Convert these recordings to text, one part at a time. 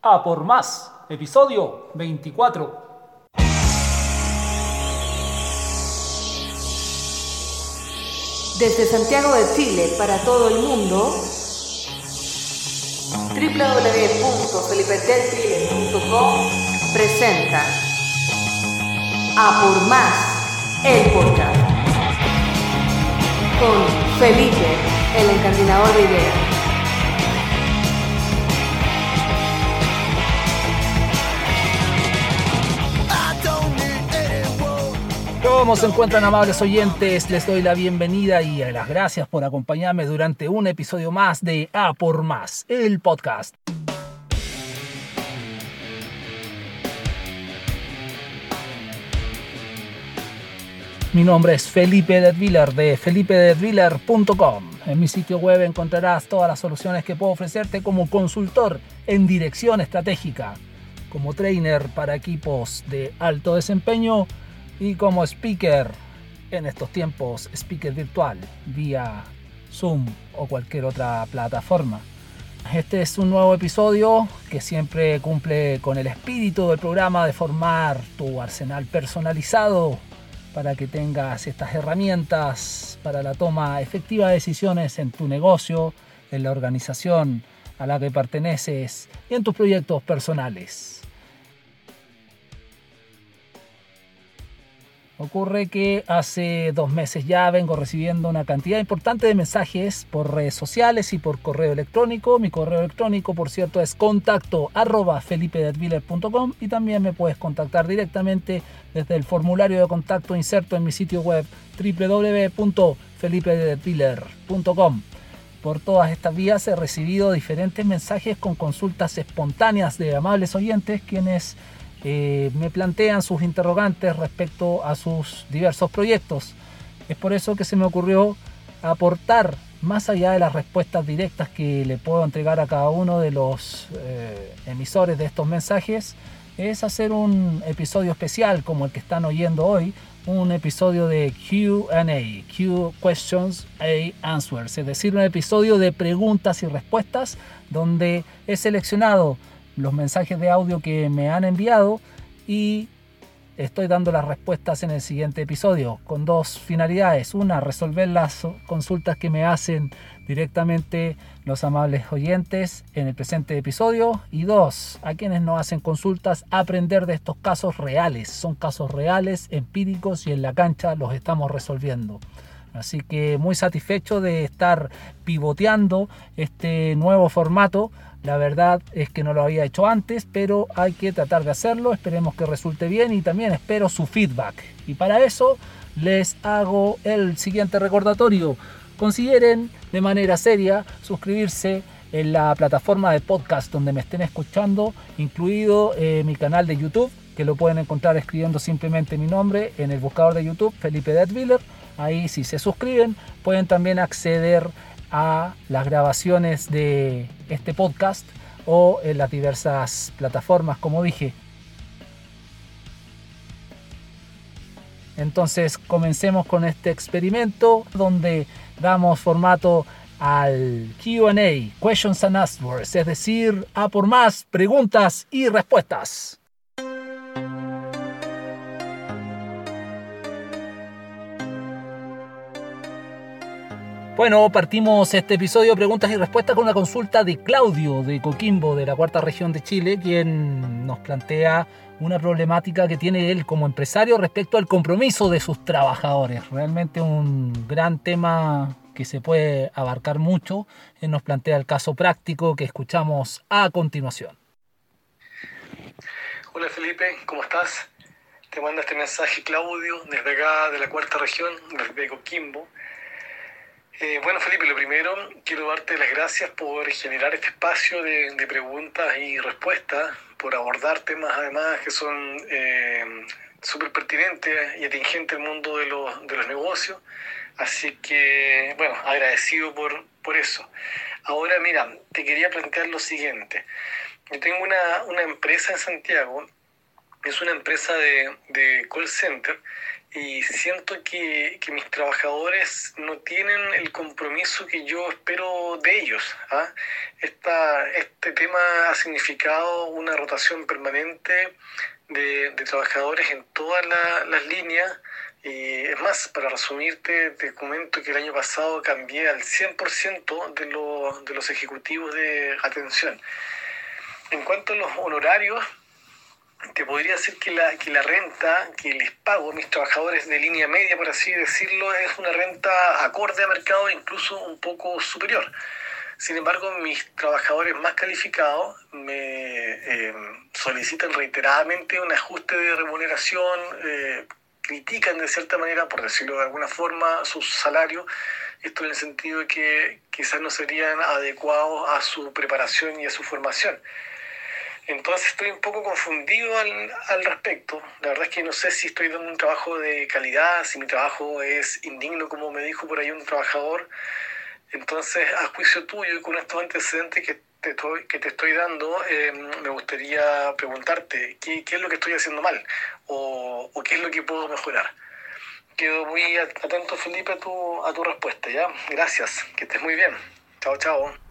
A por más, episodio 24. Desde Santiago de Chile para todo el mundo, www.felipetelchile.com presenta A por más, el podcast con Felipe, el encardinador de ideas. ¿Cómo se encuentran amables oyentes? Les doy la bienvenida y las gracias por acompañarme durante un episodio más de A por Más, el podcast. Mi nombre es Felipe Detwiller de felipedetwiller.com. En mi sitio web encontrarás todas las soluciones que puedo ofrecerte como consultor en dirección estratégica, como trainer para equipos de alto desempeño y como speaker en estos tiempos, speaker virtual vía Zoom o cualquier otra plataforma. Este es un nuevo episodio que siempre cumple con el espíritu del programa de formar tu arsenal personalizado para que tengas estas herramientas para la toma efectiva de decisiones en tu negocio, en la organización a la que perteneces y en tus proyectos personales. Ocurre que hace dos meses ya vengo recibiendo una cantidad importante de mensajes por redes sociales y por correo electrónico. Mi correo electrónico, por cierto, es contacto arroba y también me puedes contactar directamente desde el formulario de contacto inserto en mi sitio web www.felipedetwiller.com. Por todas estas vías he recibido diferentes mensajes con consultas espontáneas de amables oyentes quienes eh, me plantean sus interrogantes respecto a sus diversos proyectos. Es por eso que se me ocurrió aportar, más allá de las respuestas directas que le puedo entregar a cada uno de los eh, emisores de estos mensajes, es hacer un episodio especial como el que están oyendo hoy, un episodio de QA, Q Questions A Answers, es decir, un episodio de preguntas y respuestas donde he seleccionado los mensajes de audio que me han enviado y estoy dando las respuestas en el siguiente episodio con dos finalidades. Una, resolver las consultas que me hacen directamente los amables oyentes en el presente episodio. Y dos, a quienes no hacen consultas, aprender de estos casos reales. Son casos reales, empíricos y en la cancha los estamos resolviendo. Así que muy satisfecho de estar pivoteando este nuevo formato la verdad es que no lo había hecho antes, pero hay que tratar de hacerlo. Esperemos que resulte bien y también espero su feedback. Y para eso les hago el siguiente recordatorio. Consideren de manera seria suscribirse en la plataforma de podcast donde me estén escuchando, incluido eh, mi canal de YouTube, que lo pueden encontrar escribiendo simplemente mi nombre en el buscador de YouTube, Felipe Detwiller. Ahí si se suscriben pueden también acceder a las grabaciones de este podcast o en las diversas plataformas, como dije. Entonces comencemos con este experimento donde damos formato al QA, Questions and Answers, es decir, a por más preguntas y respuestas. Bueno, partimos este episodio de preguntas y respuestas con una consulta de Claudio de Coquimbo, de la cuarta región de Chile, quien nos plantea una problemática que tiene él como empresario respecto al compromiso de sus trabajadores. Realmente un gran tema que se puede abarcar mucho. Él nos plantea el caso práctico que escuchamos a continuación. Hola Felipe, ¿cómo estás? Te manda este mensaje Claudio desde acá de la cuarta región, desde Coquimbo. Eh, bueno, Felipe, lo primero, quiero darte las gracias por generar este espacio de, preguntas y respuestas, por abordar temas además que son eh, súper pertinentes y atingentes al mundo de los, de los negocios. Así que, bueno, agradecido por, por eso. Ahora, mira, te quería plantear lo siguiente. Yo tengo una, una empresa en Santiago, es una empresa de, de call center y siento que, que, mis trabajadores no tienen el compromiso que yo espero de ellos. ¿ah? Esta, este tema ha significado una rotación permanente de, de trabajadores en todas la, las líneas. Y es más, para resumirte, te comento que el año pasado cambié al 100% de, los, de los ejecutivos de atención. En cuanto a los honorarios, te podría decir que la, que la renta que les pago a mis trabajadores de línea media, por así decirlo, es una renta acorde a mercado, incluso un poco superior. Sin embargo, mis trabajadores más calificados me eh, solicitan reiteradamente un ajuste de remuneración, eh, critican de cierta manera, por decirlo de alguna forma, sus salarios, esto en el sentido de que quizás no serían adecuados a su preparación y a su formación. Entonces estoy un poco confundido al, al, respecto. La verdad es que no sé si estoy dando un trabajo de calidad, si mi trabajo es indigno, como me dijo por ahí un trabajador. Entonces, a juicio tuyo y con estos antecedentes que te estoy, que te estoy dando, eh, me gustaría preguntarte ¿qué, qué, es lo que estoy haciendo mal o, o, qué es lo que puedo mejorar. Quedo muy atento, Felipe, a tu, a tu respuesta. ¿ya? Gracias, que estés muy bien. Chao, chao.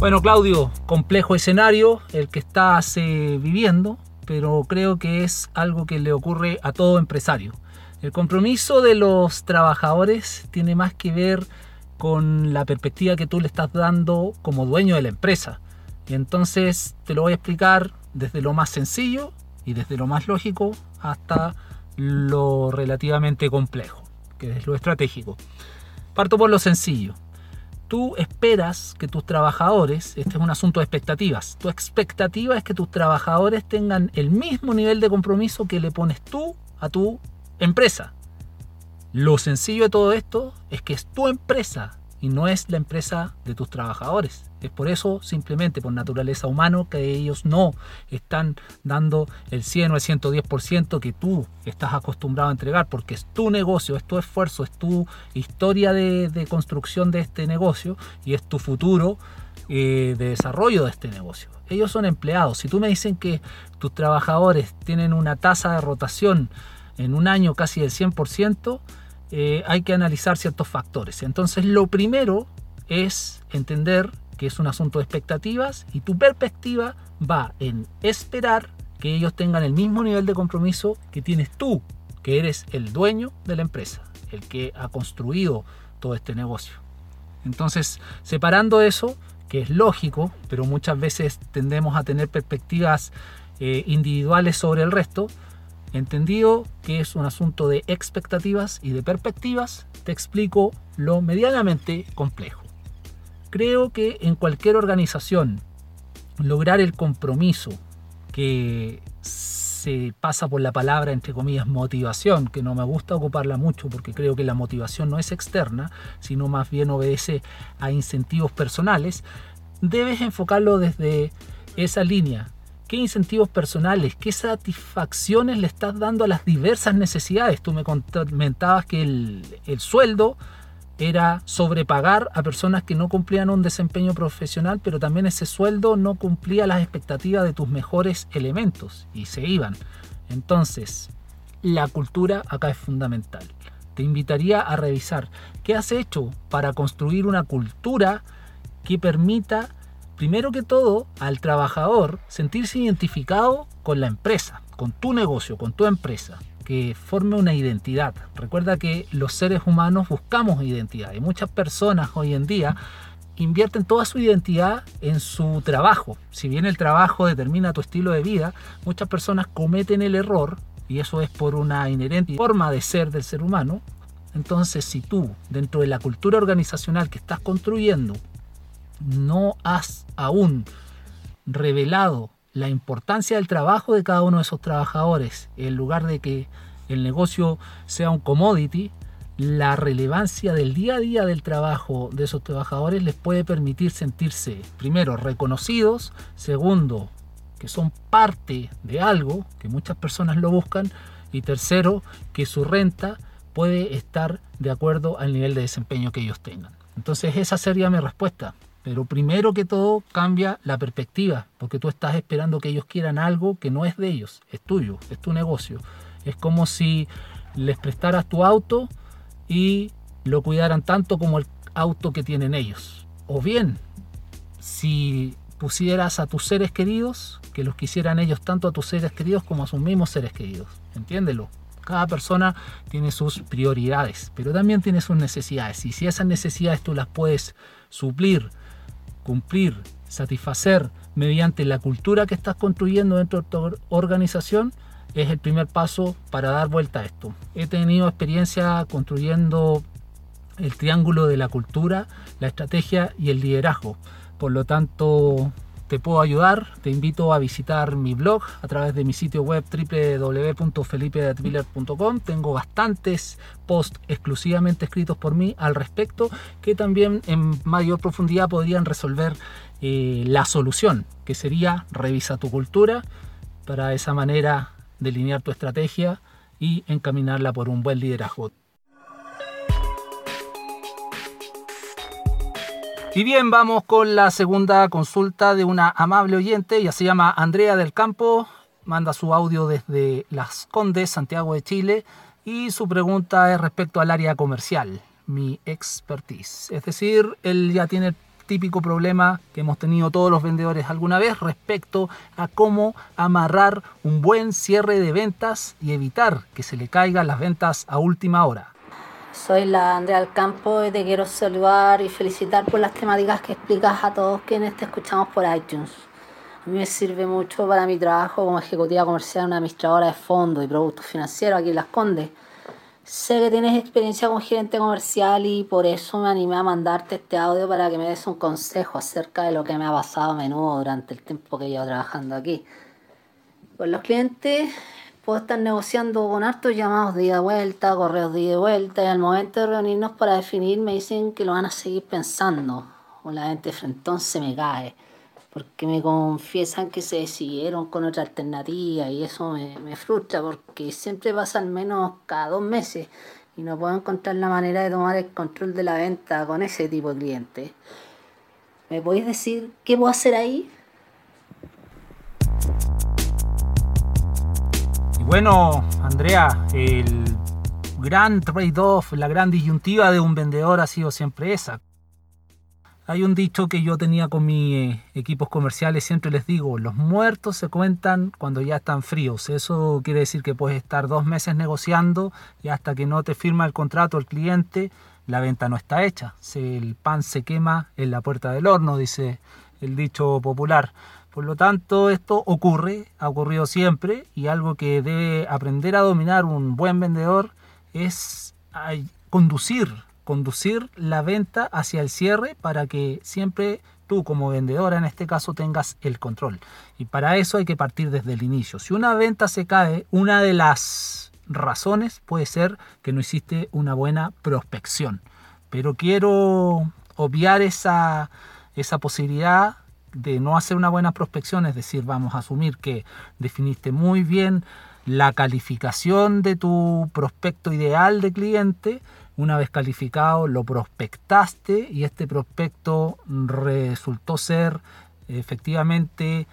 Bueno, Claudio, complejo escenario el que estás eh, viviendo, pero creo que es algo que le ocurre a todo empresario. El compromiso de los trabajadores tiene más que ver con la perspectiva que tú le estás dando como dueño de la empresa. Y entonces te lo voy a explicar desde lo más sencillo y desde lo más lógico hasta lo relativamente complejo, que es lo estratégico. Parto por lo sencillo tú esperas que tus trabajadores, este es un asunto de expectativas, tu expectativa es que tus trabajadores tengan el mismo nivel de compromiso que le pones tú a tu empresa. Lo sencillo de todo esto es que es tu empresa y no es la empresa de tus trabajadores. Es por eso, simplemente por naturaleza humana, que ellos no están dando el 100 o el 110% que tú estás acostumbrado a entregar, porque es tu negocio, es tu esfuerzo, es tu historia de, de construcción de este negocio y es tu futuro eh, de desarrollo de este negocio. Ellos son empleados. Si tú me dicen que tus trabajadores tienen una tasa de rotación en un año casi del 100%, eh, hay que analizar ciertos factores. Entonces, lo primero es entender que es un asunto de expectativas y tu perspectiva va en esperar que ellos tengan el mismo nivel de compromiso que tienes tú, que eres el dueño de la empresa, el que ha construido todo este negocio. Entonces, separando eso, que es lógico, pero muchas veces tendemos a tener perspectivas eh, individuales sobre el resto, Entendido que es un asunto de expectativas y de perspectivas, te explico lo medianamente complejo. Creo que en cualquier organización lograr el compromiso que se pasa por la palabra, entre comillas, motivación, que no me gusta ocuparla mucho porque creo que la motivación no es externa, sino más bien obedece a incentivos personales, debes enfocarlo desde esa línea qué incentivos personales, qué satisfacciones le estás dando a las diversas necesidades. Tú me comentabas que el, el sueldo era sobrepagar a personas que no cumplían un desempeño profesional, pero también ese sueldo no cumplía las expectativas de tus mejores elementos y se iban. Entonces, la cultura acá es fundamental. Te invitaría a revisar qué has hecho para construir una cultura que permita primero que todo, al trabajador sentirse identificado con la empresa, con tu negocio, con tu empresa, que forme una identidad. Recuerda que los seres humanos buscamos identidad y muchas personas hoy en día invierten toda su identidad en su trabajo. Si bien el trabajo determina tu estilo de vida, muchas personas cometen el error, y eso es por una inherente forma de ser del ser humano. Entonces, si tú, dentro de la cultura organizacional que estás construyendo, no has aún revelado la importancia del trabajo de cada uno de esos trabajadores, en lugar de que el negocio sea un commodity, la relevancia del día a día del trabajo de esos trabajadores les puede permitir sentirse, primero, reconocidos, segundo, que son parte de algo, que muchas personas lo buscan, y tercero, que su renta puede estar de acuerdo al nivel de desempeño que ellos tengan. Entonces esa sería mi respuesta. Pero primero que todo cambia la perspectiva, porque tú estás esperando que ellos quieran algo que no es de ellos, es tuyo, es tu negocio. Es como si les prestaras tu auto y lo cuidaran tanto como el auto que tienen ellos. O bien, si pusieras a tus seres queridos, que los quisieran ellos tanto a tus seres queridos como a sus mismos seres queridos. Entiéndelo. Cada persona tiene sus prioridades, pero también tiene sus necesidades. Y si esas necesidades tú las puedes suplir, cumplir, satisfacer mediante la cultura que estás construyendo dentro de tu organización, es el primer paso para dar vuelta a esto. He tenido experiencia construyendo el triángulo de la cultura, la estrategia y el liderazgo. Por lo tanto, te puedo ayudar. Te invito a visitar mi blog a través de mi sitio web www.felipedatwiller.com. Tengo bastantes posts exclusivamente escritos por mí al respecto que también en mayor profundidad podrían resolver eh, la solución, que sería revisa tu cultura para esa manera delinear tu estrategia y encaminarla por un buen liderazgo. Y bien, vamos con la segunda consulta de una amable oyente, ella se llama Andrea del Campo, manda su audio desde Las Condes, Santiago de Chile, y su pregunta es respecto al área comercial, mi expertise. Es decir, él ya tiene el típico problema que hemos tenido todos los vendedores alguna vez respecto a cómo amarrar un buen cierre de ventas y evitar que se le caigan las ventas a última hora. Soy la Andrea Alcampo y te quiero saludar y felicitar por las temáticas que explicas a todos quienes te escuchamos por iTunes. A mí me sirve mucho para mi trabajo como ejecutiva comercial, una administradora de fondos y productos financieros aquí en Las Condes. Sé que tienes experiencia como gerente comercial y por eso me animé a mandarte este audio para que me des un consejo acerca de lo que me ha pasado a menudo durante el tiempo que llevo trabajando aquí. Con los clientes puedo estar negociando con hartos llamados de ida vuelta, correos de ida vuelta, y al momento de reunirnos para definir me dicen que lo van a seguir pensando. O la gente frentón se me cae, porque me confiesan que se decidieron con otra alternativa y eso me, me frustra porque siempre pasa al menos cada dos meses y no puedo encontrar la manera de tomar el control de la venta con ese tipo de clientes. ¿Me podéis decir qué puedo hacer ahí? Bueno, Andrea, el gran trade-off, la gran disyuntiva de un vendedor ha sido siempre esa. Hay un dicho que yo tenía con mis eh, equipos comerciales, siempre les digo, los muertos se cuentan cuando ya están fríos. Eso quiere decir que puedes estar dos meses negociando y hasta que no te firma el contrato el cliente, la venta no está hecha. El pan se quema en la puerta del horno, dice el dicho popular. Por lo tanto, esto ocurre, ha ocurrido siempre y algo que debe aprender a dominar un buen vendedor es conducir, conducir la venta hacia el cierre para que siempre tú como vendedora en este caso tengas el control. Y para eso hay que partir desde el inicio. Si una venta se cae, una de las razones puede ser que no hiciste una buena prospección. Pero quiero obviar esa, esa posibilidad de no hacer una buena prospección, es decir, vamos a asumir que definiste muy bien la calificación de tu prospecto ideal de cliente, una vez calificado lo prospectaste y este prospecto resultó ser efectivamente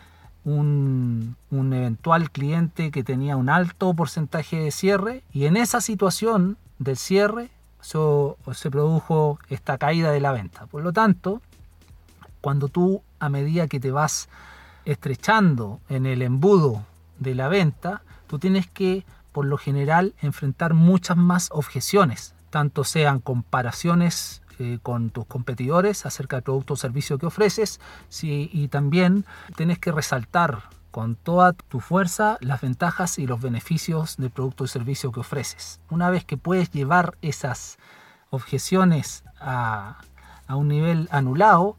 un, un, eventual cliente que tenía un alto porcentaje de cierre y en esa situación del cierre se produjo esta caída de la venta. Por lo tanto, cuando tú a medida que te vas estrechando en el embudo de la venta, tú tienes que por lo general enfrentar muchas más objeciones, tanto sean comparaciones eh, con tus competidores acerca del producto o servicio que ofreces, y también tienes que resaltar con toda tu fuerza las ventajas y los beneficios del producto o servicio que ofreces. Una vez que puedes llevar esas objeciones a un nivel anulado,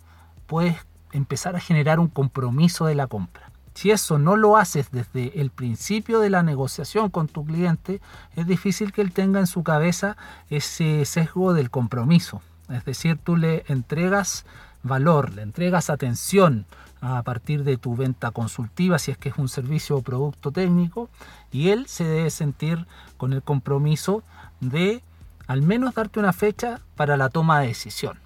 puedes empezar a generar un compromiso de la compra. Si eso no lo haces desde el principio de la negociación con tu cliente, es difícil que él tenga en su cabeza ese sesgo del compromiso. Es decir, tú le entregas valor, le entregas atención a partir de tu venta consultiva, si es que es un servicio o producto técnico, y él se debe sentir con el compromiso de al menos darte una fecha para la toma de decisión.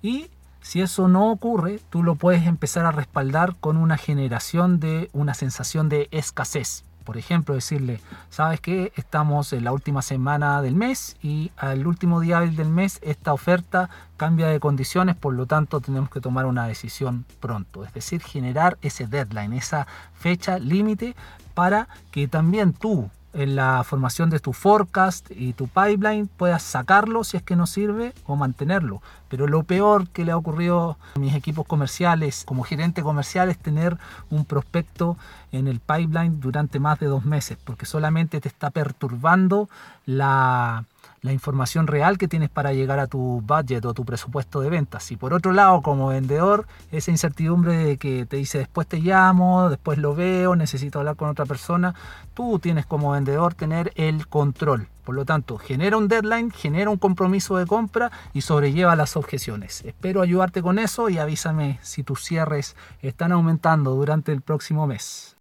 Y si eso no ocurre, tú lo puedes empezar a respaldar con una generación de una sensación de escasez. Por ejemplo, decirle, ¿sabes qué? Estamos en la última semana del mes y al último día del mes esta oferta cambia de condiciones, por lo tanto tenemos que tomar una decisión pronto. Es decir, generar ese deadline, esa fecha límite para que también tú en la formación de tu forecast y tu pipeline puedas sacarlo si es que no sirve o mantenerlo. Pero lo peor que le ha ocurrido a mis equipos comerciales como gerente comercial es tener un prospecto en el pipeline durante más de dos meses, porque solamente te está perturbando la, la información real que tienes para llegar a tu budget o tu presupuesto de ventas. Y por otro lado, como vendedor, esa incertidumbre de que te dice después te llamo, después lo veo, necesito hablar con otra persona, tú tienes como vendedor tener el control. Por lo tanto, genera un deadline, genera un compromiso de compra y sobrelleva las objeciones. Espero ayudarte con eso y avísame si tus cierres están aumentando durante el próximo mes.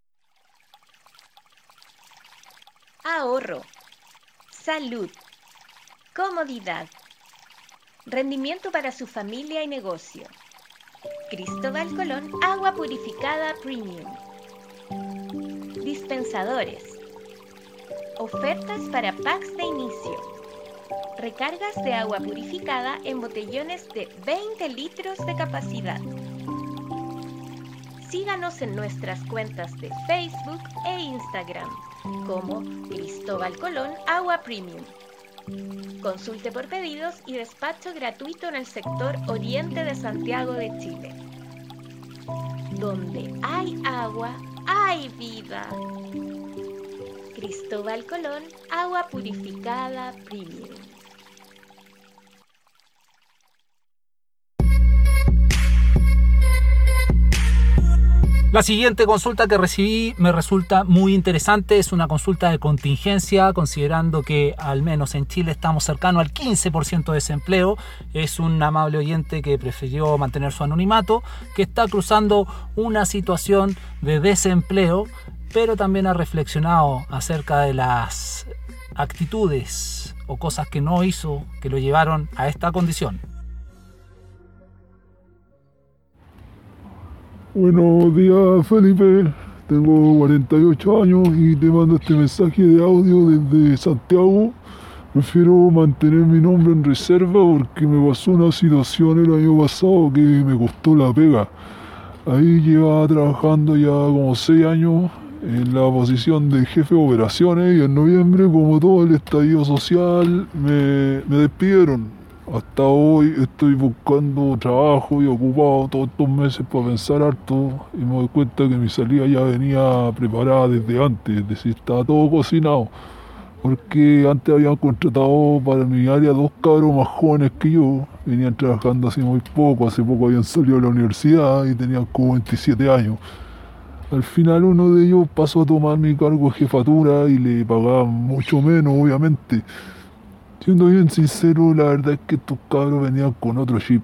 Ahorro. Salud Comodidad. Rendimiento para su familia y negocio. Cristóbal Colón Agua Purificada Premium. Dispensadores. Ofertas para packs de inicio. Recargas de agua purificada en botellones de 20 litros de capacidad. Síganos en nuestras cuentas de Facebook e Instagram como Cristóbal Colón Agua Premium. Consulte por pedidos y despacho gratuito en el sector oriente de Santiago de Chile. Donde hay agua, hay vida. Cristóbal Colón, agua purificada premium. La siguiente consulta que recibí me resulta muy interesante, es una consulta de contingencia, considerando que al menos en Chile estamos cercano al 15% de desempleo. Es un amable oyente que prefirió mantener su anonimato, que está cruzando una situación de desempleo, pero también ha reflexionado acerca de las actitudes o cosas que no hizo que lo llevaron a esta condición. Buenos días Felipe, tengo 48 años y te mando este mensaje de audio desde Santiago. Prefiero mantener mi nombre en reserva porque me pasó una situación el año pasado que me costó la pega. Ahí llevaba trabajando ya como 6 años en la posición de jefe de operaciones y en noviembre, como todo el estallido social, me, me despidieron hasta hoy estoy buscando trabajo y ocupado todos estos meses para pensar harto y me doy cuenta que mi salida ya venía preparada desde antes, es decir, estaba todo cocinado. Porque antes habían contratado para mi área dos cabros más jóvenes que yo, venían trabajando hace muy poco, hace poco habían salido de la universidad y tenían como 27 años. Al final uno de ellos pasó a tomar mi cargo de jefatura y le pagaban mucho menos, obviamente. Siendo bien sincero, la verdad es que estos cabros venían con otro chip.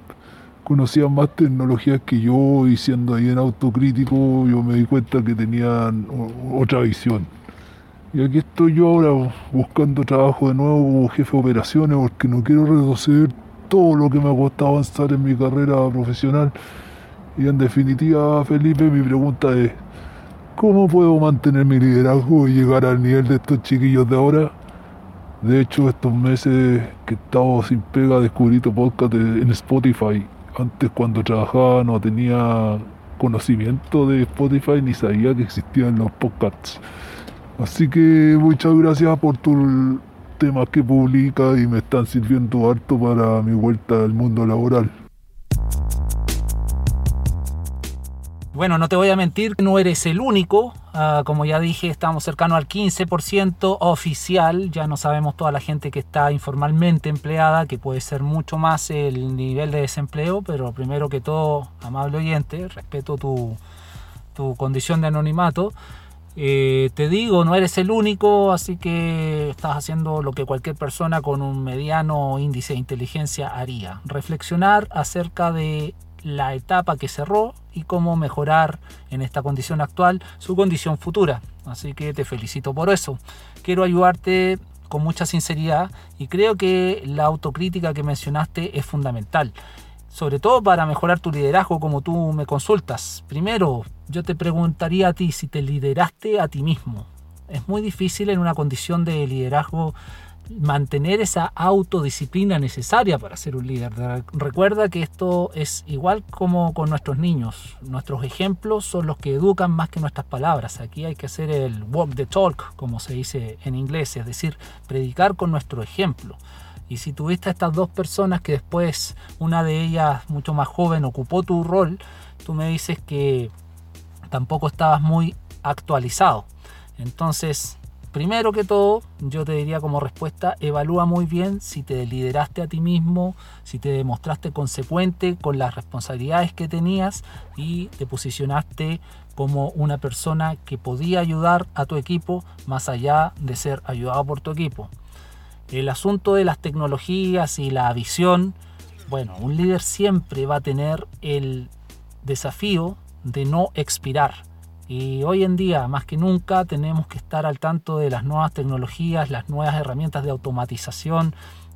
Conocían más tecnologías que yo y siendo ahí en autocrítico yo me di cuenta que tenían otra visión. Y aquí estoy yo ahora buscando trabajo de nuevo como jefe de operaciones porque no quiero retroceder todo lo que me ha costado avanzar en mi carrera profesional. Y en definitiva, Felipe, mi pregunta es, ¿cómo puedo mantener mi liderazgo y llegar al nivel de estos chiquillos de ahora? De hecho, estos meses que he estado sin pega, descubrí tu podcast en Spotify. Antes, cuando trabajaba, no tenía conocimiento de Spotify ni sabía que existían los podcasts. Así que muchas gracias por tus temas que publicas y me están sirviendo harto para mi vuelta al mundo laboral. Bueno, no te voy a mentir, no eres el único. Ah, como ya dije, estamos cercanos al 15% oficial. Ya no sabemos toda la gente que está informalmente empleada, que puede ser mucho más el nivel de desempleo. Pero primero que todo, amable oyente, respeto tu, tu condición de anonimato. Eh, te digo, no eres el único, así que estás haciendo lo que cualquier persona con un mediano índice de inteligencia haría. Reflexionar acerca de la etapa que cerró y cómo mejorar en esta condición actual su condición futura. Así que te felicito por eso. Quiero ayudarte con mucha sinceridad y creo que la autocrítica que mencionaste es fundamental. Sobre todo para mejorar tu liderazgo como tú me consultas. Primero, yo te preguntaría a ti si te lideraste a ti mismo. Es muy difícil en una condición de liderazgo mantener esa autodisciplina necesaria para ser un líder. Recuerda que esto es igual como con nuestros niños. Nuestros ejemplos son los que educan más que nuestras palabras. Aquí hay que hacer el walk the talk, como se dice en inglés, es decir, predicar con nuestro ejemplo. Y si tuviste a estas dos personas que después una de ellas mucho más joven ocupó tu rol, tú me dices que tampoco estabas muy actualizado. Entonces, primero que todo, yo te diría como respuesta, evalúa muy bien si te lideraste a ti mismo, si te demostraste consecuente con las responsabilidades que tenías y te posicionaste como una persona que podía ayudar a tu equipo más allá de ser ayudado por tu equipo. El asunto de las tecnologías y la visión, bueno, un líder siempre va a tener el desafío de no expirar. Y hoy en día, más que nunca, tenemos que estar al tanto de las nuevas tecnologías, las nuevas herramientas de automatización,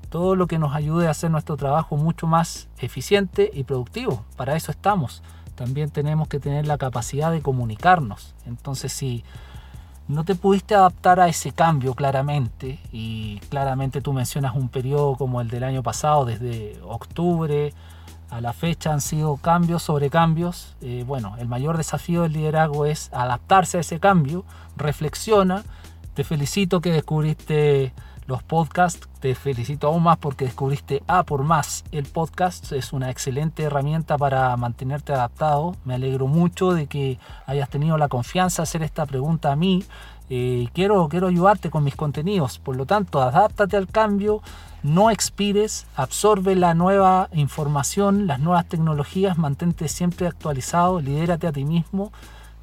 todo lo que nos ayude a hacer nuestro trabajo mucho más eficiente y productivo. Para eso estamos. También tenemos que tener la capacidad de comunicarnos. Entonces, si no te pudiste adaptar a ese cambio claramente y claramente tú mencionas un periodo como el del año pasado, desde octubre a la fecha han sido cambios sobre cambios. Eh, bueno, el mayor desafío del liderazgo es adaptarse a ese cambio, reflexiona, te felicito que descubriste los podcasts. Te felicito aún más porque descubriste A por más. El podcast es una excelente herramienta para mantenerte adaptado. Me alegro mucho de que hayas tenido la confianza de hacer esta pregunta a mí. Eh, quiero, quiero ayudarte con mis contenidos. Por lo tanto, adáptate al cambio, no expires, absorbe la nueva información, las nuevas tecnologías, mantente siempre actualizado, lidérate a ti mismo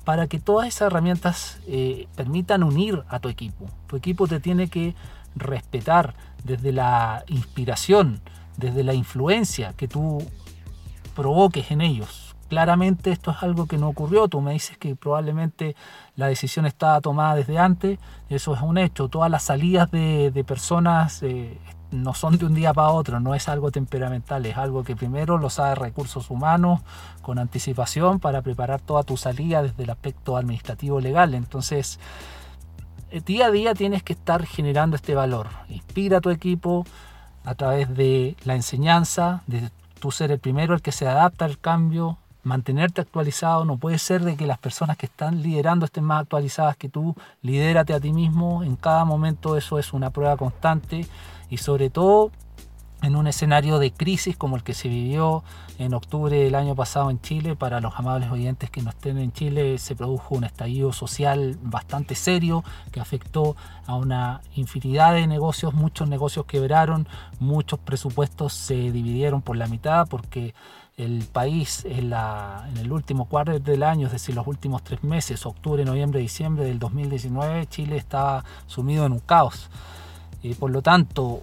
para que todas esas herramientas eh, permitan unir a tu equipo. Tu equipo te tiene que respetar desde la inspiración, desde la influencia que tú provoques en ellos. Claramente esto es algo que no ocurrió, tú me dices que probablemente la decisión estaba tomada desde antes, eso es un hecho, todas las salidas de, personas eh, no son de un día para otro, no es algo temperamental, es algo que primero lo sabe recursos humanos con anticipación para preparar toda tu salida desde el aspecto administrativo legal. Entonces, eh, día a día tienes que estar generando este valor. Inspira a tu equipo a través de la enseñanza, de tú ser el primero el que se adapta al cambio, mantenerte actualizado. No puede ser de que las personas que están liderando estén más actualizadas que tú. Lidérate a ti mismo. En cada momento eso es una prueba constante y sobre todo en un escenario de crisis como el que se vivió en octubre del año pasado en Chile. Para los amables oyentes que no estén en Chile, se produjo un estallido social bastante serio que afectó a una infinidad de negocios. Muchos negocios quebraron, muchos presupuestos se dividieron por la mitad porque el país en, la, en el último cuarto del año, es decir, los últimos tres meses, octubre, noviembre, diciembre del 2019, Chile estaba sumido en un caos. y por lo tanto,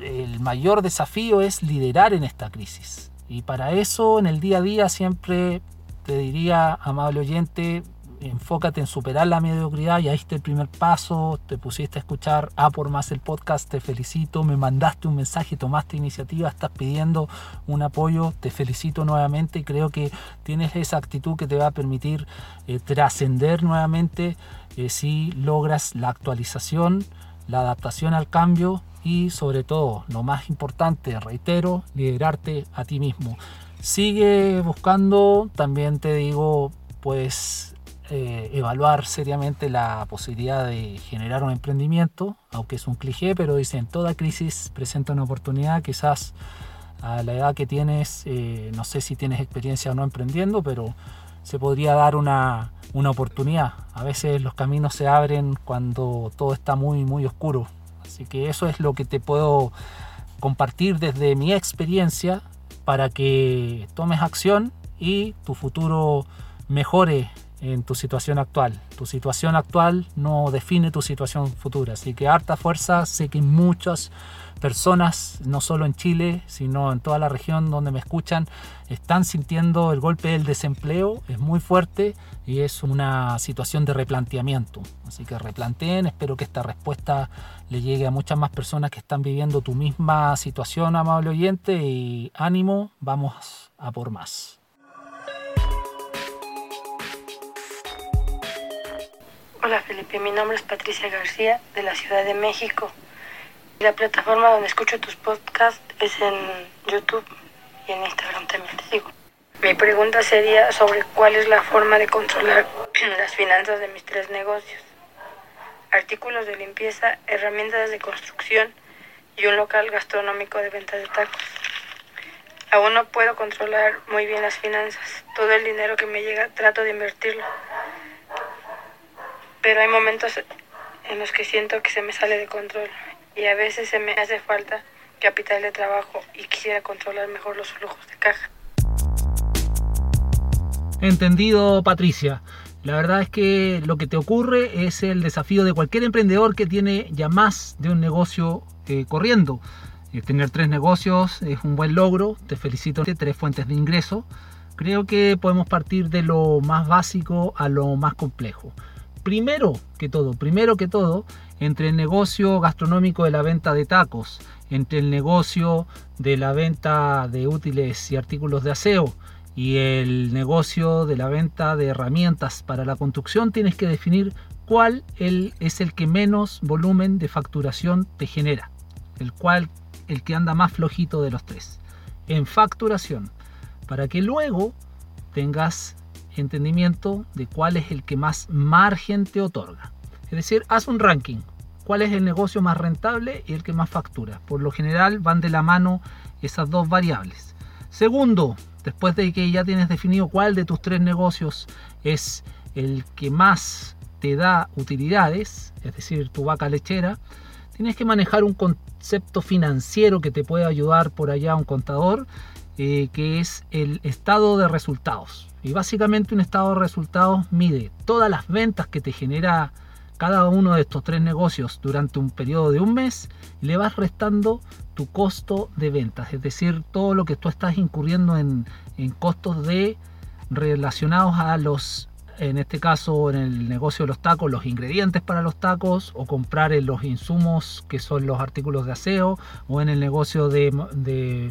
el mayor desafío es liderar en esta crisis. Y para eso en el día a día siempre te diría, amable oyente, enfócate en superar la mediocridad, ya diste el primer paso, te pusiste a escuchar A por más el podcast, te felicito, me mandaste un mensaje, tomaste iniciativa, estás pidiendo un apoyo, te felicito nuevamente. Y creo que tienes esa actitud que te va a permitir eh, trascender nuevamente eh, si logras la actualización, la adaptación al cambio y sobre todo, lo más importante, reitero, liderarte a ti mismo. Sigue buscando, también te digo, pues eh, evaluar seriamente la posibilidad de generar un emprendimiento, aunque es un cliché, pero dicen, toda crisis presenta una oportunidad, quizás a la edad que tienes, eh, no sé si tienes experiencia o no emprendiendo, pero se podría dar una, una oportunidad. A veces los caminos se abren cuando todo está muy, muy oscuro. Así que eso es lo que te puedo compartir desde mi experiencia para que tomes acción y tu futuro mejore en tu situación actual. Tu situación actual no define tu situación futura. Así que harta fuerza. Sé que muchas personas, no solo en Chile, sino en toda la región donde me escuchan, están sintiendo el golpe del desempleo. Es muy fuerte y es una situación de replanteamiento. Así que replanteen. Espero que esta respuesta le llegue a muchas más personas que están viviendo tu misma situación, amable oyente. Y ánimo, vamos a por más. Hola Felipe, mi nombre es Patricia García de la Ciudad de México. La plataforma donde escucho tus podcasts es en YouTube y en Instagram también te sigo. Mi pregunta sería sobre cuál es la forma de controlar las finanzas de mis tres negocios. Artículos de limpieza, herramientas de construcción y un local gastronómico de venta de tacos. Aún no puedo controlar muy bien las finanzas. Todo el dinero que me llega trato de invertirlo. Pero hay momentos en los que siento que se me sale de control y a veces se me hace falta capital de trabajo y quisiera controlar mejor los flujos de caja. Entendido, Patricia. La verdad es que lo que te ocurre es el desafío de cualquier emprendedor que tiene ya más de un negocio eh, corriendo. Eh, tener tres negocios es un buen logro, te felicito, tres fuentes de ingreso. Creo que podemos partir de lo más básico a lo más complejo. Primero que todo, primero que todo, entre el negocio gastronómico de la venta de tacos, entre el negocio de la venta de útiles y artículos de aseo y el negocio de la venta de herramientas para la construcción, tienes que definir cuál es el que menos volumen de facturación te genera, el cual el que anda más flojito de los tres, en facturación, para que luego tengas entendimiento de cuál es el que más margen te otorga. Es decir, haz un ranking. ¿Cuál es el negocio más rentable y el que más factura? Por lo general van de la mano esas dos variables. Segundo, después de que ya tienes definido cuál de tus tres negocios es el que más te da utilidades, es decir, tu vaca lechera, tienes que manejar un concepto financiero que te puede ayudar por allá un contador, eh, que es el estado de resultados. Y básicamente un estado de resultados mide todas las ventas que te genera cada uno de estos tres negocios durante un periodo de un mes y le vas restando tu costo de ventas, es decir, todo lo que tú estás incurriendo en, en costos de relacionados a los en este caso en el negocio de los tacos, los ingredientes para los tacos o comprar los insumos que son los artículos de aseo o en el negocio de,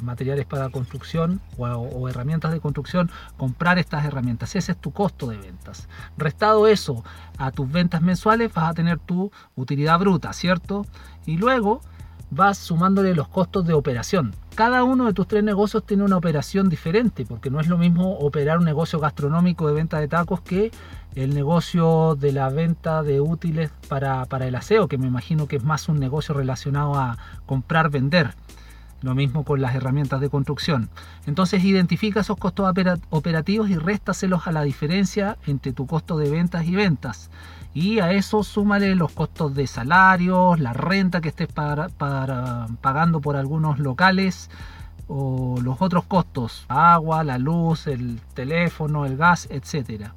materiales para construcción o, herramientas de construcción, comprar estas herramientas. Ese es tu costo de ventas. Restado eso a tus ventas mensuales vas a tener tu utilidad bruta, ¿cierto? Y luego vas sumándole los costos de operación. Cada uno de tus tres negocios tiene una operación diferente, porque no es lo mismo operar un negocio gastronómico de venta de tacos que el negocio de la venta de útiles para, el aseo, que me imagino que es más un negocio relacionado a comprar, vender. Lo mismo con las herramientas de construcción. Entonces identifica esos costos operativos y réstaselos a la diferencia entre tu costo de ventas y ventas. Y a eso súmale los costos de salarios, la renta que estés pagando por algunos locales o los otros costos, agua, la luz, el teléfono, el gas, etc.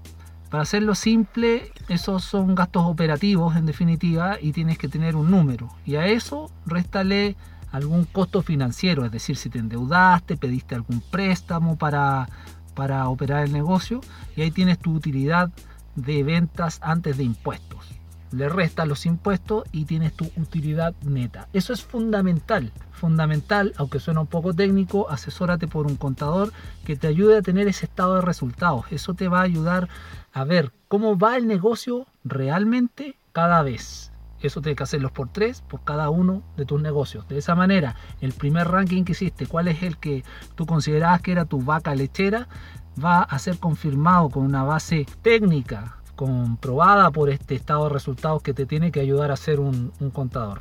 Para hacerlo simple, esos son gastos operativos en definitiva y tienes que tener un número. Y a eso réstale algún costo financiero, es decir, si te endeudaste, pediste algún préstamo para, para operar el negocio y ahí tienes tu utilidad de ventas antes de impuestos. Le restas los impuestos y tienes tu utilidad neta. Eso es fundamental, fundamental, aunque suena un poco técnico, asesórate por un contador que te ayude a tener ese estado de resultados. Eso te va a ayudar a ver cómo va el negocio realmente cada vez. Eso tienes que hacerlos por tres, por cada uno de tus negocios. De esa manera, el primer ranking que hiciste, cuál es el que tú considerabas que era tu vaca lechera, va a ser confirmado con una base técnica comprobada por este estado de resultados que te tiene que ayudar a ser un, contador.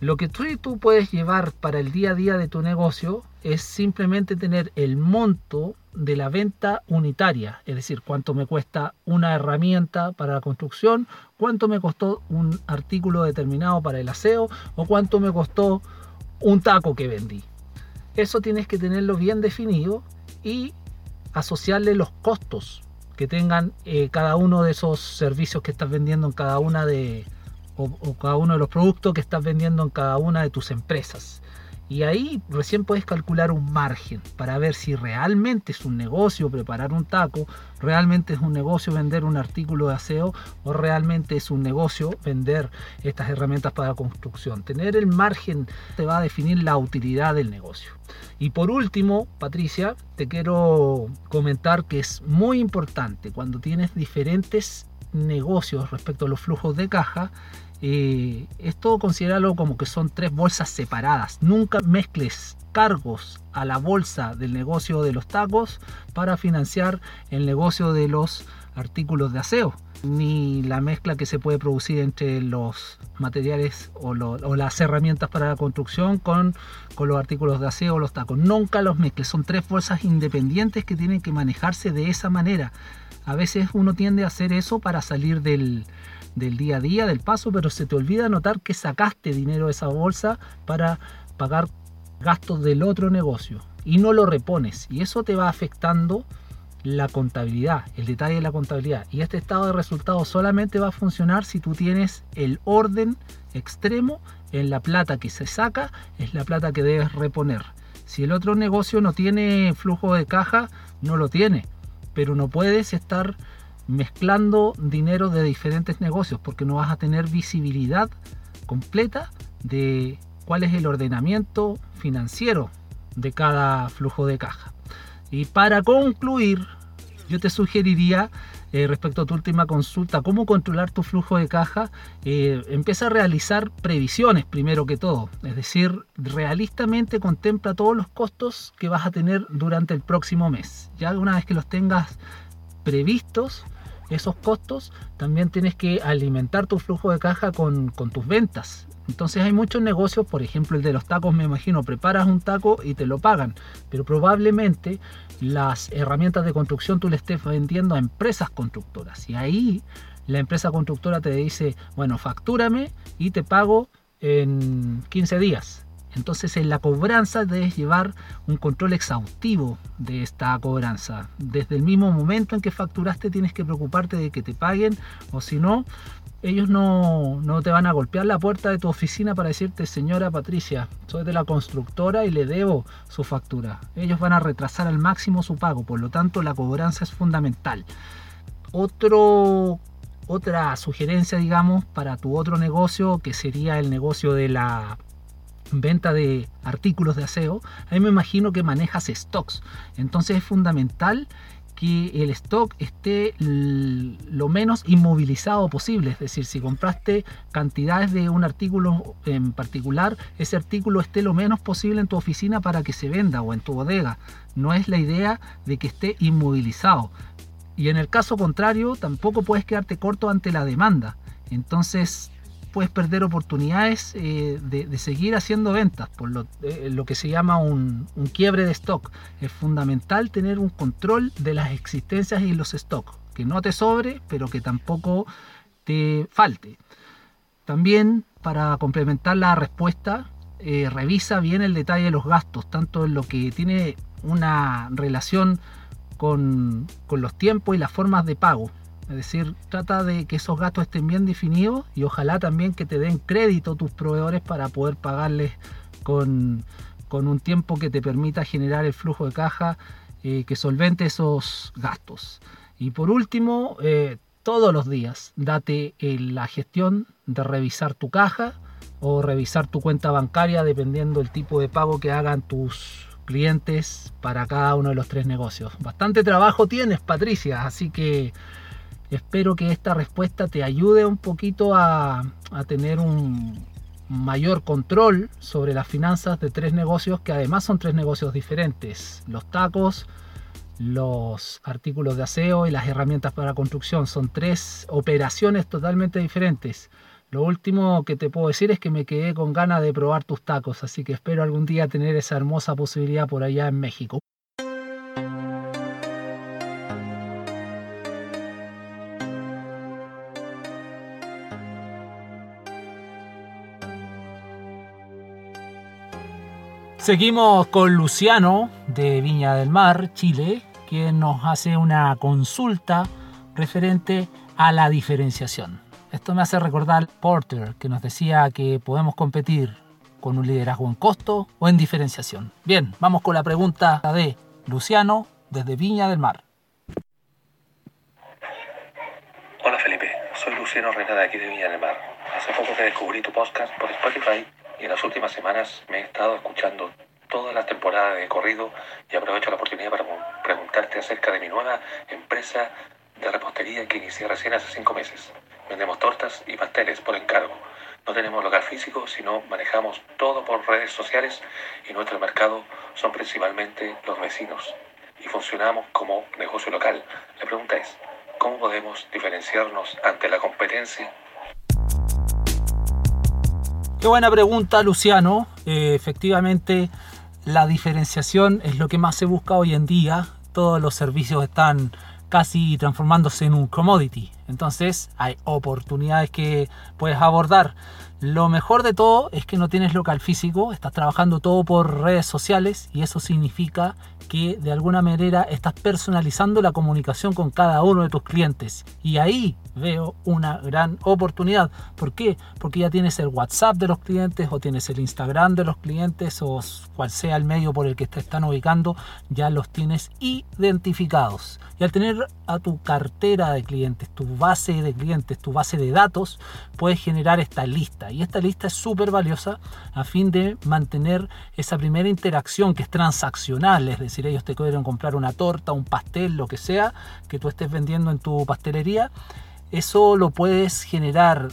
Lo que tú, tú puedes llevar para el día a día de tu negocio es simplemente tener el monto de la venta unitaria, es decir, cuánto me cuesta una herramienta para la construcción, cuánto me costó un artículo determinado para el aseo o cuánto me costó un taco que vendí. Eso tienes que tenerlo bien definido y asociarle los costos que tengan eh, cada uno de esos servicios que estás vendiendo en cada una de o, cada uno de los productos que estás vendiendo en cada una de tus empresas. Y ahí recién puedes calcular un margen para ver si realmente es un negocio preparar un taco, realmente es un negocio vender un artículo de aseo o realmente es un negocio vender estas herramientas para construcción. Tener el margen te va a definir la utilidad del negocio. Y por último, Patricia, te quiero comentar que es muy importante cuando tienes diferentes negocios respecto a los flujos de caja, eh, esto considéralo como que son tres bolsas separadas. Nunca mezcles cargos a la bolsa del negocio de los tacos para financiar el negocio de los artículos de aseo, ni la mezcla que se puede producir entre los materiales o, las herramientas para la construcción con, con los artículos de aseo o los tacos. Nunca los mezcles, son tres bolsas independientes que tienen que manejarse de esa manera. A veces uno tiende a hacer eso para salir del, del día a día, del paso, pero se te olvida notar que sacaste dinero de esa bolsa para pagar gastos del otro negocio y no lo repones. Y eso te va afectando la contabilidad, el detalle de la contabilidad. Y este estado de resultados solamente va a funcionar si tú tienes el orden extremo en la plata que se saca, es la plata que debes reponer. Si el otro negocio no tiene flujo de caja, no lo tiene. Pero no puedes estar mezclando dinero de diferentes negocios porque no vas a tener visibilidad completa de cuál es el ordenamiento financiero de cada flujo de caja. Y para concluir, yo te sugeriría eh, respecto a tu última consulta, cómo controlar tu flujo de caja, eh, empieza a realizar previsiones primero que todo. Es decir, realistamente contempla todos los costos que vas a tener durante el próximo mes. Ya una vez que los tengas previstos, esos costos, también tienes que alimentar tu flujo de caja con, tus ventas. Entonces hay muchos negocios, por ejemplo el de los tacos, me imagino, preparas un taco y te lo pagan, pero probablemente las herramientas de construcción tú le estés vendiendo a empresas constructoras y ahí la empresa constructora te dice, bueno, factúrame y te pago en 15 días. Entonces en la cobranza debes llevar un control exhaustivo de esta cobranza. Desde el mismo momento en que facturaste tienes que preocuparte de que te paguen o si no, ellos no, te van a golpear la puerta de tu oficina para decirte, señora Patricia, soy de la constructora y le debo su factura. Ellos van a retrasar al máximo su pago, por lo tanto la cobranza es fundamental. Otra sugerencia, digamos, para tu otro negocio, que sería el negocio de la venta de artículos de aseo, ahí me imagino que manejas stocks. Entonces es fundamental que el stock esté lo menos inmovilizado posible. Es decir, si compraste cantidades de un artículo en particular, ese artículo esté lo menos posible en tu oficina para que se venda o en tu bodega. No es la idea de que esté inmovilizado. Y en el caso contrario, tampoco puedes quedarte corto ante la demanda. Entonces puedes perder oportunidades eh, de, seguir haciendo ventas, por lo, eh, que se llama un, quiebre de stock. Es fundamental tener un control de las existencias y los stocks, que no te sobre, pero que tampoco te falte. También para complementar la respuesta, eh, revisa bien el detalle de los gastos, tanto en lo que tiene una relación con, con los tiempos y las formas de pago es decir, trata de que esos gastos estén bien definidos y ojalá también que te den crédito tus proveedores para poder pagarles con, un tiempo que te permita generar el flujo de caja eh, que solvente esos gastos. Y por último, eh, todos los días date la gestión de revisar tu caja o revisar tu cuenta bancaria dependiendo del tipo de pago que hagan tus clientes para cada uno de los tres negocios. Bastante trabajo tienes, Patricia, así que Espero que esta respuesta te ayude un poquito a, tener un mayor control sobre las finanzas de tres negocios que además son tres negocios diferentes. Los tacos, los artículos de aseo y las herramientas para construcción. Son tres operaciones totalmente diferentes. Lo último que te puedo decir es que me quedé con ganas de probar tus tacos, así que espero algún día tener esa hermosa posibilidad por allá en México. Seguimos con Luciano de Viña del Mar, Chile, quien nos hace una consulta referente a la diferenciación. Esto me hace recordar Porter, que nos decía que podemos competir con un liderazgo en costo o en diferenciación. Bien, vamos con la pregunta de Luciano desde Viña del Mar. Hola Felipe, soy Luciano Renata de aquí de Viña del Mar. Hace poco que descubrí tu podcast por Spotify y en las últimas semanas me he estado escuchando toda la temporada de corrido y aprovecho la oportunidad para preguntarte acerca de mi nueva empresa de repostería que inicié recién hace cinco meses. Vendemos tortas y pasteles por encargo. No tenemos local físico, sino manejamos todo por redes sociales y nuestro mercado son principalmente los vecinos. Y funcionamos como negocio local. La pregunta es, ¿cómo podemos diferenciarnos ante la competencia? Qué buena pregunta, Luciano. Eh, efectivamente, la diferenciación es lo que más se busca hoy en día. Todos los servicios están casi transformándose en un commodity. Entonces hay oportunidades que puedes abordar. Lo mejor de todo es que no tienes local físico, estás trabajando todo por redes sociales y eso significa que de alguna manera estás personalizando la comunicación con cada uno de tus clientes. Y ahí veo una gran oportunidad. ¿Por qué? Porque ya tienes el WhatsApp de los clientes o tienes el Instagram de los clientes o cual sea el medio por el que te están ubicando, ya los tienes identificados. Y al tener a tu cartera de clientes, tu base de clientes, tu base de datos, puedes generar esta lista. Y esta lista es súper valiosa a fin de mantener esa primera interacción que es transaccional, es decir, ellos te quieren comprar una torta, un pastel, lo que sea que tú estés vendiendo en tu pastelería eso lo puedes generar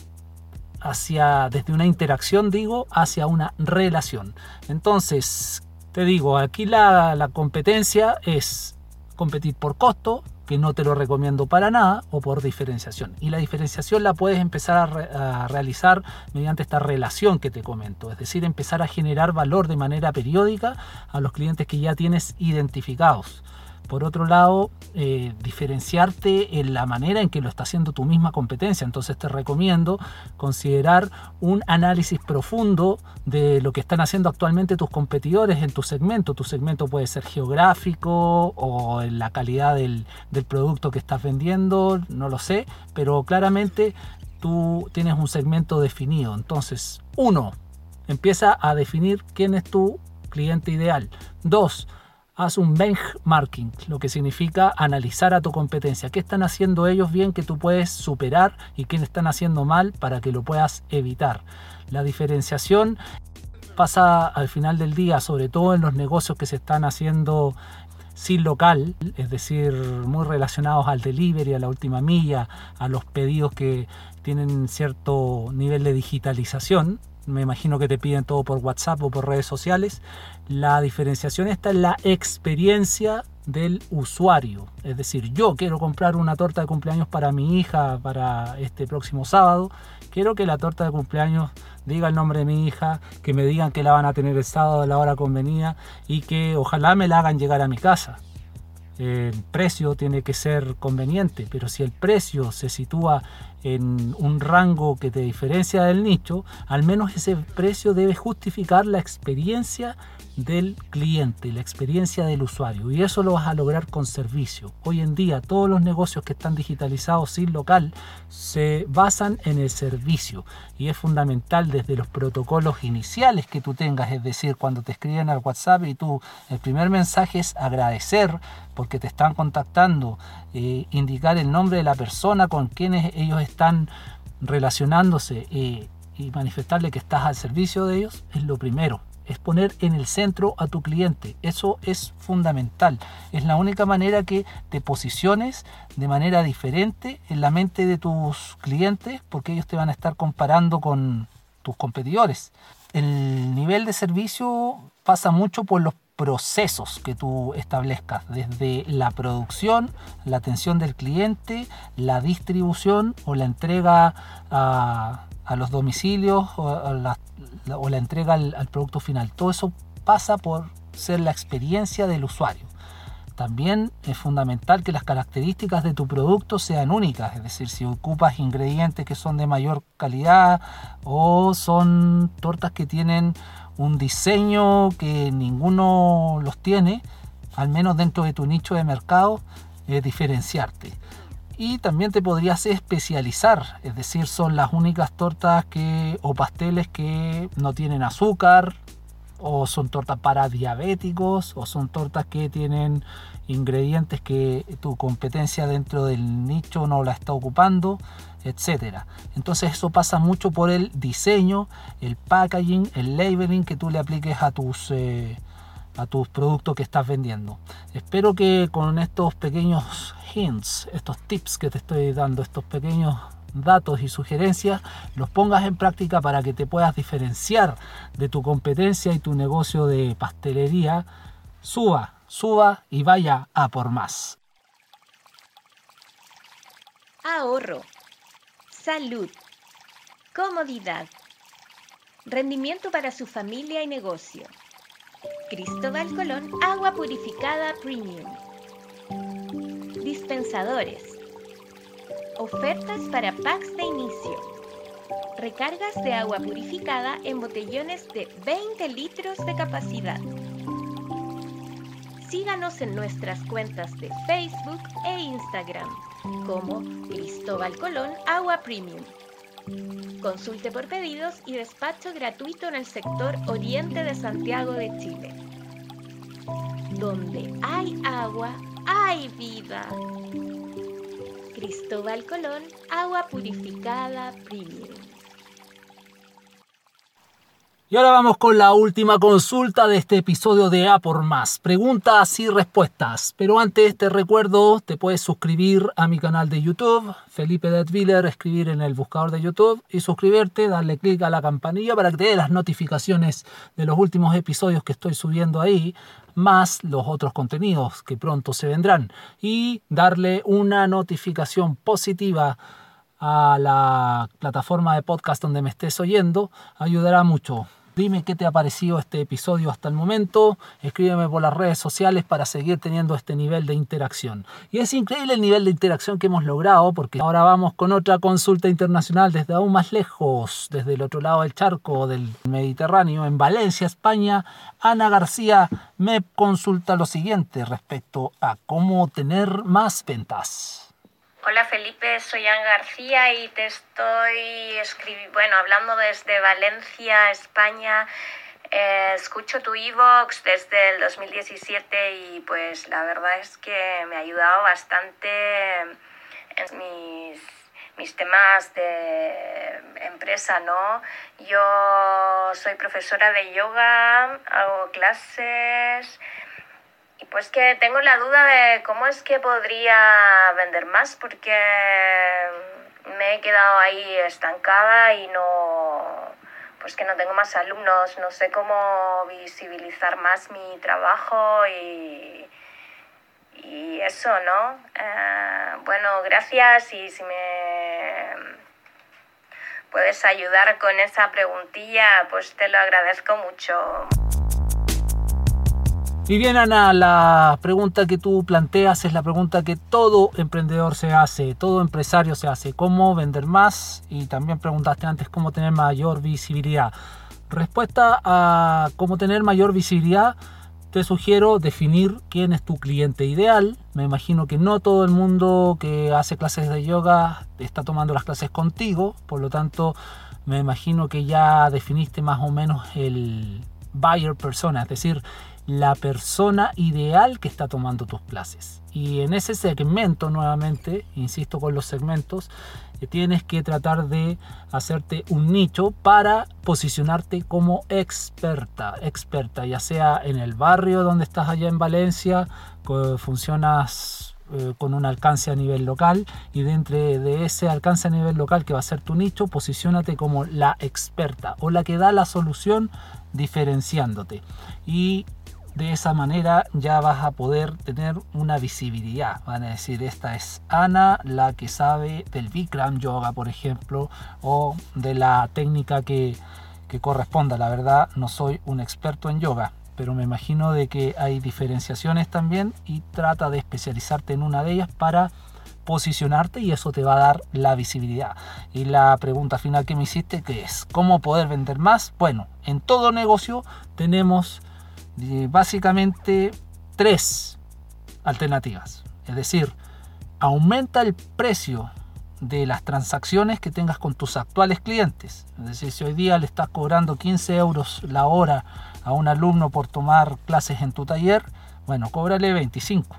hacia, desde una interacción, digo, hacia una relación. Entonces, te digo, aquí la, competencia es competir por costo, que no te lo recomiendo para nada, o por diferenciación. Y la diferenciación la puedes empezar a, a, realizar mediante esta relación que te comento, es decir, empezar a generar valor de manera periódica a los clientes que ya tienes identificados. Por otro lado, eh, diferenciarte en la manera en que lo está haciendo tu misma competencia. Entonces te recomiendo considerar un análisis profundo de lo que están haciendo actualmente tus competidores en tu segmento. Tu segmento puede ser geográfico o en la calidad del, del producto que estás vendiendo, no lo sé, pero claramente tú tienes un segmento definido. Entonces, uno, empieza a definir quién es tu cliente ideal. Dos, haz un benchmarking, lo que significa analizar a tu competencia. ¿Qué están haciendo ellos bien que tú puedes superar y qué están haciendo mal para que lo puedas evitar? La diferenciación pasa al final del día, sobre todo en los negocios que se están haciendo sin local, es decir, muy relacionados al delivery, a la última milla, a los pedidos que tienen cierto nivel de digitalización, me imagino que te piden todo por WhatsApp o por redes sociales. La diferenciación está en la experiencia del usuario. Es decir, yo quiero comprar una torta de cumpleaños para mi hija para este próximo sábado. Quiero que la torta de cumpleaños diga el nombre de mi hija, que me digan que la van a tener el sábado a la hora convenida y que ojalá me la hagan llegar a mi casa el precio tiene que ser conveniente, pero si el precio se sitúa en un rango que te diferencia del nicho, al menos ese precio debe justificar la experiencia del cliente, la experiencia del usuario. Y eso lo vas a lograr con servicio. Hoy en día todos los negocios que están digitalizados sin local se basan en el servicio. Y es fundamental desde los protocolos iniciales que tú tengas, es decir, cuando te escriben al WhatsApp y tú el primer mensaje es agradecer porque te están contactando, eh, indicar el nombre de la persona con quienes ellos están relacionándose eh, y manifestarle que estás al servicio de ellos, es lo primero es poner en el centro a tu cliente. Eso es fundamental. Es la única manera que te posiciones de manera diferente en la mente de tus clientes porque ellos te van a estar comparando con tus competidores. El nivel de servicio pasa mucho por los procesos que tú establezcas, desde la producción, la atención del cliente, la distribución o la entrega a, los domicilios o, la, o la, entrega al, al producto final. Todo eso pasa por ser la experiencia del usuario. También es fundamental que las características de tu producto sean únicas, es decir, si ocupas ingredientes que son de mayor calidad o son tortas que tienen un diseño que ninguno los tiene, al menos dentro de tu nicho de mercado, es diferenciarte. Y también te podrías especializar, es decir, son las únicas tortas que o pasteles que no tienen azúcar o son tortas para diabéticos o son tortas que tienen ingredientes que tu competencia dentro del nicho no la está ocupando, etcétera. Entonces eso pasa mucho por el diseño, el packaging, el labeling que tú le apliques a tus eh, a tus productos que estás vendiendo. Espero que con estos pequeños hints, estos tips que te estoy dando, estos pequeños datos y sugerencias, los pongas en práctica para que te puedas diferenciar de tu competencia y tu negocio de pastelería. Suba, suba y vaya a por más. Ahorro, salud, comodidad, rendimiento para su familia y negocio. Cristóbal Colón, agua purificada premium. Dispensadores. Ofertas para packs de inicio. Recargas de agua purificada en botellones de 20 litros de capacidad. Síganos en nuestras cuentas de Facebook e Instagram como Cristóbal Colón Agua Premium. Consulte por pedidos y despacho gratuito en el sector oriente de Santiago de Chile. Donde hay agua, hay vida. Cristóbal Colón, agua purificada premium. Y ahora vamos con la última consulta de este episodio de A por Más. Preguntas y respuestas. Pero antes te recuerdo, te puedes suscribir a mi canal de YouTube, Felipe Detviller, escribir en el buscador de YouTube y suscribirte, darle clic a la campanilla para que te dé las notificaciones de los últimos episodios que estoy subiendo ahí, más los otros contenidos que pronto se vendrán. Y darle una notificación positiva a la plataforma de podcast donde me estés oyendo ayudará mucho. Dime qué te ha parecido este episodio hasta el momento. Escríbeme por las redes sociales para seguir teniendo este nivel de interacción. Y es increíble el nivel de interacción que hemos logrado porque ahora vamos con otra consulta internacional desde aún más lejos, desde el otro lado del charco del Mediterráneo, en Valencia, España. Ana García me consulta lo siguiente respecto a cómo tener más ventas. Hola Felipe, soy Ana García y te estoy bueno, hablando desde Valencia, España. Eh, escucho tu Evox desde el 2017 y pues la verdad es que me ha ayudado bastante en mis, mis temas de empresa, ¿no? Yo soy profesora de yoga, hago clases y pues que tengo la duda de cómo es que podría vender más porque me he quedado ahí estancada y no pues que no tengo más alumnos, no sé cómo visibilizar más mi trabajo y, y eso, ¿no? Eh, bueno, gracias y si me puedes ayudar con esa preguntilla, pues te lo agradezco mucho. Y bien, Ana, la pregunta que tú planteas es la pregunta que todo emprendedor se hace, todo empresario se hace. ¿Cómo vender más? Y también preguntaste antes cómo tener mayor visibilidad. Respuesta a cómo tener mayor visibilidad, te sugiero definir quién es tu cliente ideal. Me imagino que no todo el mundo que hace clases de yoga está tomando las clases contigo, por lo tanto me imagino que ya definiste más o menos el buyer persona, es decir, la persona ideal que está tomando tus clases. Y en ese segmento, nuevamente, insisto con los segmentos, que tienes que tratar de hacerte un nicho para posicionarte como experta, experta, ya sea en el barrio donde estás allá en Valencia, funcionas eh, con un alcance a nivel local y dentro de ese alcance a nivel local que va a ser tu nicho, posicionate como la experta o la que da la solución diferenciándote. Y de esa manera ya vas a poder tener una visibilidad. Van a decir, esta es Ana, la que sabe del Bikram Yoga, por ejemplo, o de la técnica que, que corresponda. La verdad, no soy un experto en yoga, pero me imagino de que hay diferenciaciones también y trata de especializarte en una de ellas para posicionarte y eso te va a dar la visibilidad. Y la pregunta final que me hiciste, que es, ¿cómo poder vender más? Bueno, en todo negocio tenemos básicamente tres alternativas. Es decir, aumenta el precio de las transacciones que tengas con tus actuales clientes. Es decir, si hoy día le estás cobrando 15 euros la hora a un alumno por tomar clases en tu taller, bueno, cóbrale 25.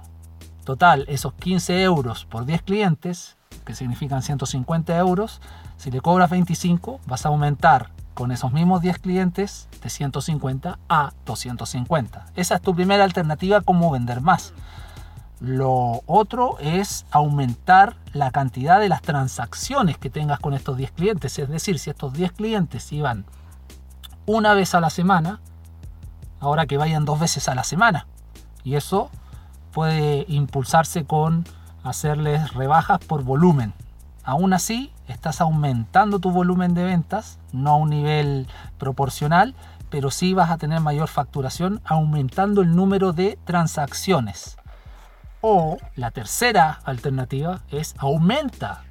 Total, esos 15 euros por 10 clientes, que significan 150 euros, si le cobras 25, vas a aumentar con esos mismos 10 clientes de 150 a 250. Esa es tu primera alternativa como vender más. Lo otro es aumentar la cantidad de las transacciones que tengas con estos 10 clientes. Es decir, si estos 10 clientes iban una vez a la semana, ahora que vayan dos veces a la semana. Y eso puede impulsarse con hacerles rebajas por volumen. Aún así, estás aumentando tu volumen de ventas, no a un nivel proporcional, pero sí vas a tener mayor facturación aumentando el número de transacciones. O la tercera alternativa es aumenta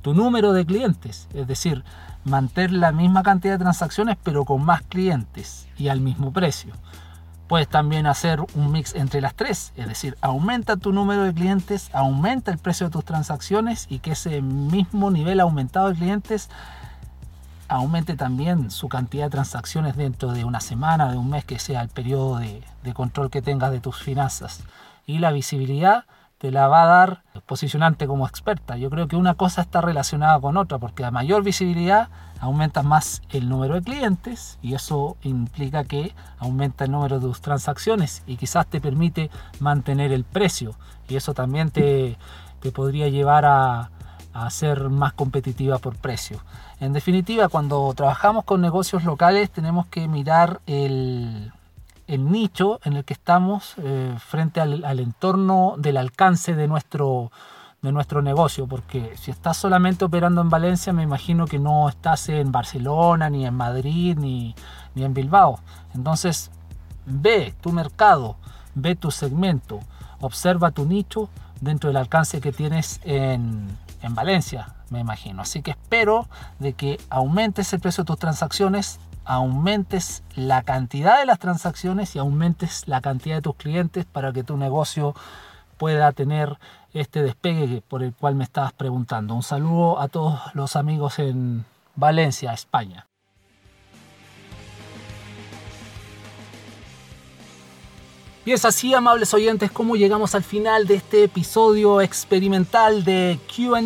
tu número de clientes, es decir, mantener la misma cantidad de transacciones pero con más clientes y al mismo precio. Puedes también hacer un mix entre las tres, es decir, aumenta tu número de clientes, aumenta el precio de tus transacciones y que ese mismo nivel aumentado de clientes aumente también su cantidad de transacciones dentro de una semana, de un mes, que sea el periodo de, control que tengas de tus finanzas. Y la visibilidad te la va a dar posicionante como experta. Yo creo que una cosa está relacionada con otra, porque a mayor visibilidad aumenta más el número de clientes y eso implica que aumenta el número de tus transacciones y quizás te permite mantener el precio y eso también te, te podría llevar a, a ser más competitiva por precio. En definitiva, cuando trabajamos con negocios locales tenemos que mirar el, el nicho en el que estamos eh, frente al, al, entorno del alcance de nuestro, de nuestro negocio, porque si estás solamente operando en Valencia, me imagino que no estás en Barcelona, ni en Madrid, ni, ni en Bilbao. Entonces, ve tu mercado, ve tu segmento, observa tu nicho dentro del alcance que tienes en, en Valencia, me imagino. Así que espero de que aumentes el precio de tus transacciones, aumentes la cantidad de las transacciones y aumentes la cantidad de tus clientes para que tu negocio pueda tener este despegue por el cual me estabas preguntando. Un saludo a todos los amigos en Valencia, España. Y es así, amables oyentes, como llegamos al final de este episodio experimental de QA,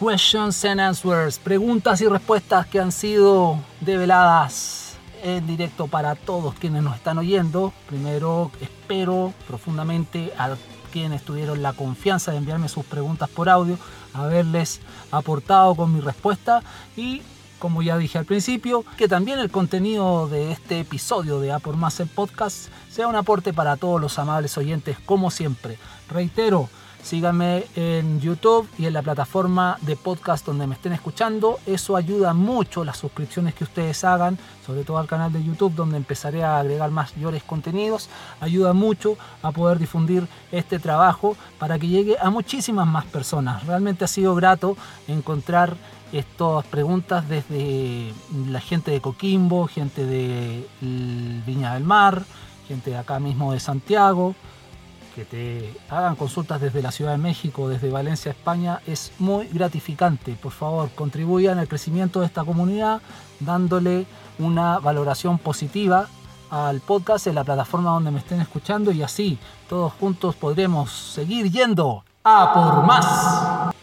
Questions and Answers, preguntas y respuestas que han sido develadas en directo para todos quienes nos están oyendo. Primero, espero profundamente a quienes tuvieron la confianza de enviarme sus preguntas por audio, haberles aportado con mi respuesta y como ya dije al principio, que también el contenido de este episodio de A por Más el Podcast sea un aporte para todos los amables oyentes, como siempre. Reitero, síganme en YouTube y en la plataforma de podcast donde me estén escuchando. Eso ayuda mucho las suscripciones que ustedes hagan, sobre todo al canal de YouTube donde empezaré a agregar mayores contenidos. Ayuda mucho a poder difundir este trabajo para que llegue a muchísimas más personas. Realmente ha sido grato encontrar estas preguntas desde la gente de Coquimbo, gente de Viña del Mar, gente de acá mismo de Santiago, que te hagan consultas desde la Ciudad de México, desde Valencia, España, es muy gratificante. Por favor, contribuyan al crecimiento de esta comunidad dándole una valoración positiva al podcast en la plataforma donde me estén escuchando y así todos juntos podremos seguir yendo a por más.